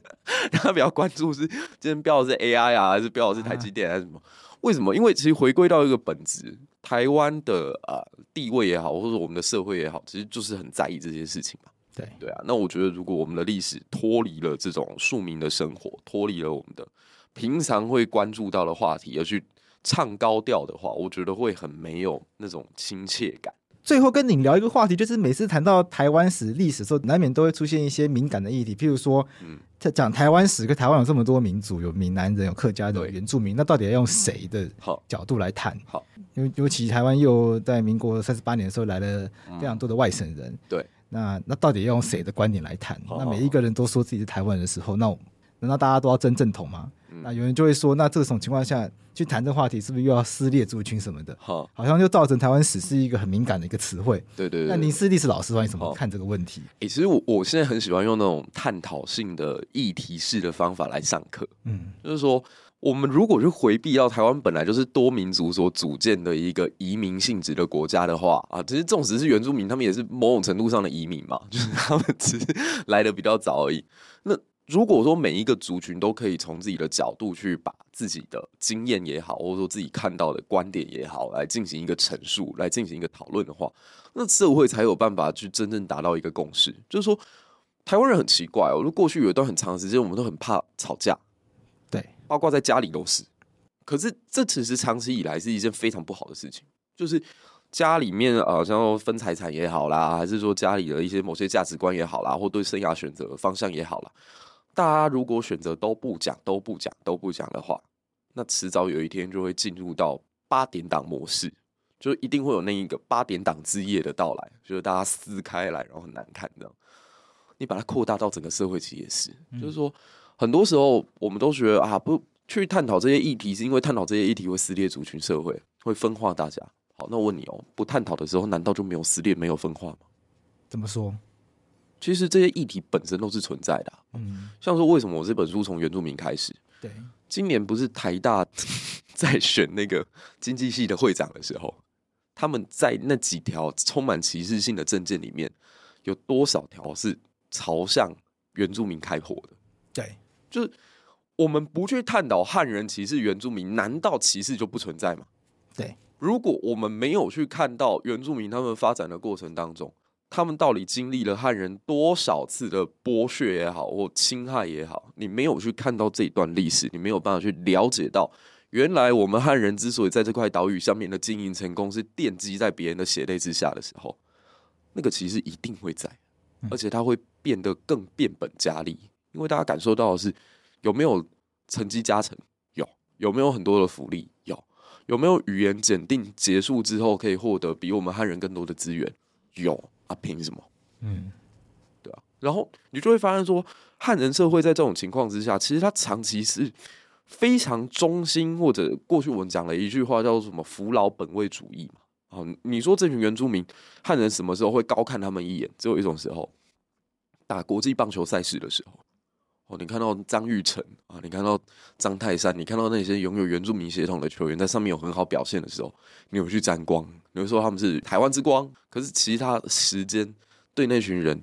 大家比较关注是今天标的是 AI 啊，还是标的是台积电还是什么？啊、为什么？因为其实回归到一个本质，台湾的啊、呃、地位也好，或者我们的社会也好，其实就是很在意这些事情嘛。对，对啊。那我觉得，如果我们的历史脱离了这种庶民的生活，脱离了我们的平常会关注到的话题，而去唱高调的话，我觉得会很没有那种亲切感。最后跟你聊一个话题，就是每次谈到台湾史历史的时候，难免都会出现一些敏感的议题。譬如说，嗯，在讲台湾史，跟台湾有这么多民族，有闽南人，有客家的原住民，那到底要用谁的角度来谈？好，因为尤其台湾又在民国三十八年的时候来了非常多的外省人，嗯、对，那那到底要用谁的观点来谈？那每一个人都说自己是台湾人的时候，那难道大家都要争正统吗？那有人就会说，那这种情况下去谈这个话题，是不是又要撕裂族群什么的？好，好像就造成台湾史是一个很敏感的一个词汇。对对对。那您是历史老师的话，你怎么看这个问题？诶、欸，其实我我现在很喜欢用那种探讨性的议题式的方法来上课。嗯，就是说，我们如果去回避到台湾本来就是多民族所组建的一个移民性质的国家的话啊，其实纵使是原住民，他们也是某种程度上的移民嘛，就是他们只是来的比较早而已。那如果说每一个族群都可以从自己的角度去把自己的经验也好，或者说自己看到的观点也好，来进行一个陈述，来进行一个讨论的话，那社会才有办法去真正达到一个共识。就是说，台湾人很奇怪哦，我说过去有一段很长时间，我们都很怕吵架，对，包括在家里都是。可是这其实长期以来是一件非常不好的事情，就是家里面啊，像说分财产也好啦，还是说家里的一些某些价值观也好啦，或对生涯选择方向也好啦。大家如果选择都不讲、都不讲、都不讲的话，那迟早有一天就会进入到八点档模式，就一定会有那一个八点档之夜的到来，就是大家撕开来，然后很难看这样。你把它扩大到整个社会，其实也是，嗯、就是说，很多时候我们都觉得啊，不去探讨这些议题，是因为探讨这些议题会撕裂族群社会，会分化大家。好，那我问你哦，不探讨的时候，难道就没有撕裂、没有分化吗？怎么说？其实这些议题本身都是存在的，嗯，像说为什么我这本书从原住民开始？对，今年不是台大 在选那个经济系的会长的时候，他们在那几条充满歧视性的政见里面，有多少条是朝向原住民开火的？对，就是我们不去探讨汉人歧视原住民，难道歧视就不存在吗？对，如果我们没有去看到原住民他们发展的过程当中。他们到底经历了汉人多少次的剥削也好，或侵害也好，你没有去看到这一段历史，你没有办法去了解到，原来我们汉人之所以在这块岛屿上面的经营成功，是奠基在别人的血泪之下的时候，那个其实一定会在，而且它会变得更变本加厉，因为大家感受到的是有没有成绩加成，有，有没有很多的福利，有，有没有语言检定结束之后可以获得比我们汉人更多的资源，有。啊，凭什么？嗯，对啊，然后你就会发现说，汉人社会在这种情况之下，其实他长期是非常忠心，或者过去我们讲了一句话叫做什么“扶老本位主义”嘛。啊，你说这群原住民汉人什么时候会高看他们一眼？只有一种时候，打国际棒球赛事的时候。哦，你看到张玉成啊，你看到张泰山，你看到那些拥有原住民血统的球员在上面有很好表现的时候，你有去沾光，你会说他们是台湾之光。可是其他时间对那群人，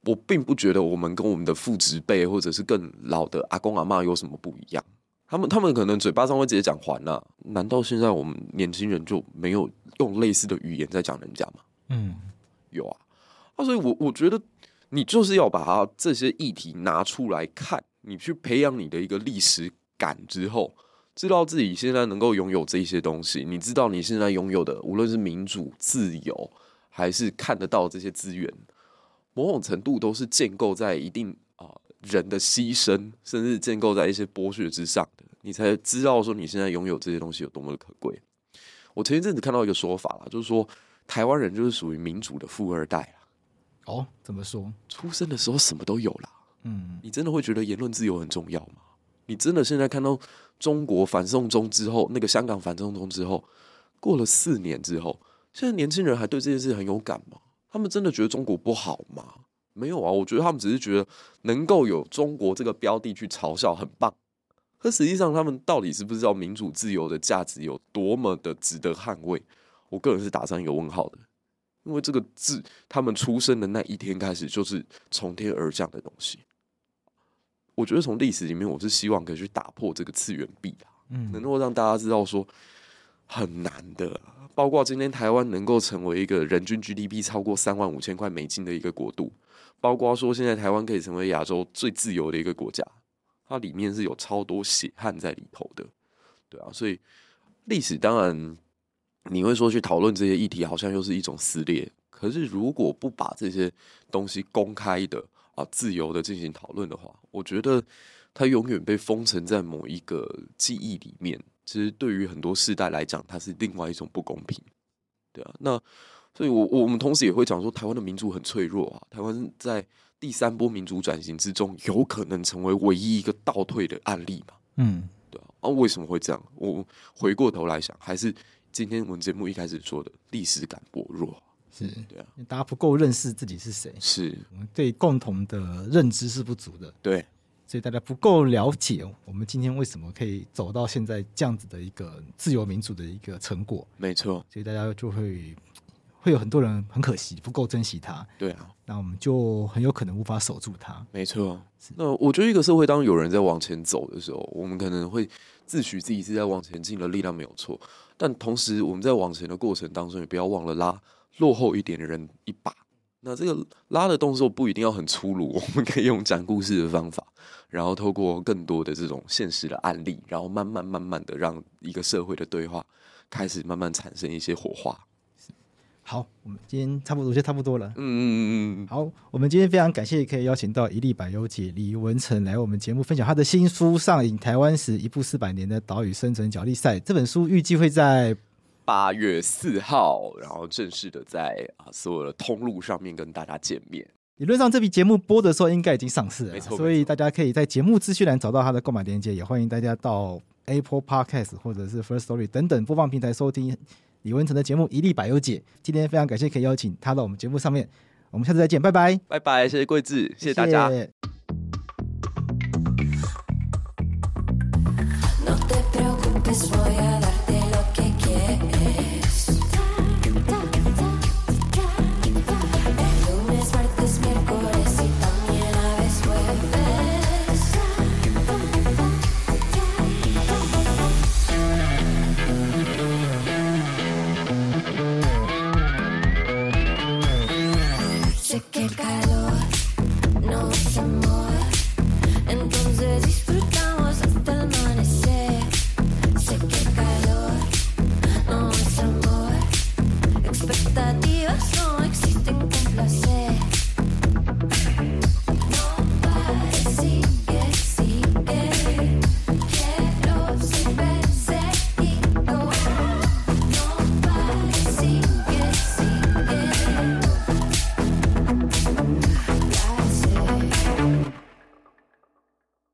我并不觉得我们跟我们的父职辈或者是更老的阿公阿妈有什么不一样。他们他们可能嘴巴上会直接讲还了，难道现在我们年轻人就没有用类似的语言在讲人家吗？嗯，有啊。啊，所以我我觉得。你就是要把这些议题拿出来看，你去培养你的一个历史感之后，知道自己现在能够拥有这些东西，你知道你现在拥有的无论是民主、自由，还是看得到这些资源，某种程度都是建构在一定啊、人的牺牲，甚至建构在一些剥削之上的，你才知道说你现在拥有这些东西有多么的可贵。我前一阵子看到一个说法啦，就是说台湾人就是属于民主的富二代。哦，怎么说？出生的时候什么都有啦。嗯，你真的会觉得言论自由很重要吗？你真的现在看到中国反送中之后，那个香港反送中之后，过了四年之后，现在年轻人还对这件事很有感吗？他们真的觉得中国不好吗？没有啊，我觉得他们只是觉得能够有中国这个标的去嘲笑很棒。可实际上，他们到底是不是知道民主自由的价值有多么的值得捍卫？我个人是打上一个问号的。因为这个字，他们出生的那一天开始就是从天而降的东西。我觉得从历史里面，我是希望可以去打破这个次元壁啊，嗯，能够让大家知道说很难的。包括今天台湾能够成为一个人均 GDP 超过三万五千块美金的一个国度，包括说现在台湾可以成为亚洲最自由的一个国家，它里面是有超多血汗在里头的，对啊，所以历史当然。你会说去讨论这些议题，好像又是一种撕裂。可是如果不把这些东西公开的啊、自由的进行讨论的话，我觉得它永远被封存在某一个记忆里面。其实对于很多世代来讲，它是另外一种不公平。对啊，那所以我，我我们同时也会讲说，台湾的民主很脆弱啊。台湾在第三波民主转型之中，有可能成为唯一一个倒退的案例嘛？嗯，对啊。啊，为什么会这样？我回过头来想，还是。今天我们节目一开始说的历史感薄弱，是。对啊，大家不够认识自己是谁，是。我们对共同的认知是不足的，对，所以大家不够了解我们今天为什么可以走到现在这样子的一个自由民主的一个成果，没错，所以大家就会会有很多人很可惜不够珍惜它，对啊，那我们就很有可能无法守住它，没错。那我觉得一个社会当有人在往前走的时候，我们可能会自诩自己是在往前进的力量，没有错。但同时，我们在往前的过程当中，也不要忘了拉落后一点的人一把。那这个拉的动作不一定要很粗鲁，我们可以用讲故事的方法，然后透过更多的这种现实的案例，然后慢慢慢慢的让一个社会的对话开始慢慢产生一些火花。好，我们今天差不多就差不多了。嗯嗯嗯嗯。好，我们今天非常感谢可以邀请到一粒百忧解李文成来我们节目分享他的新书《上瘾台湾史：一部四百年的岛屿生存角力赛》。这本书预计会在八月四号，然后正式的在啊所有的通路上面跟大家见面。理论上，这笔节目播的时候应该已经上市了，没错。所以大家可以在节目资讯栏找到他的购买链接，也欢迎大家到 Apple Podcast 或者是 First Story 等等播放平台收听。李文成的节目《一粒百忧解》，今天非常感谢可以邀请他到我们节目上面，我们下次再见，拜拜，拜拜，谢谢贵志，谢谢大家。谢谢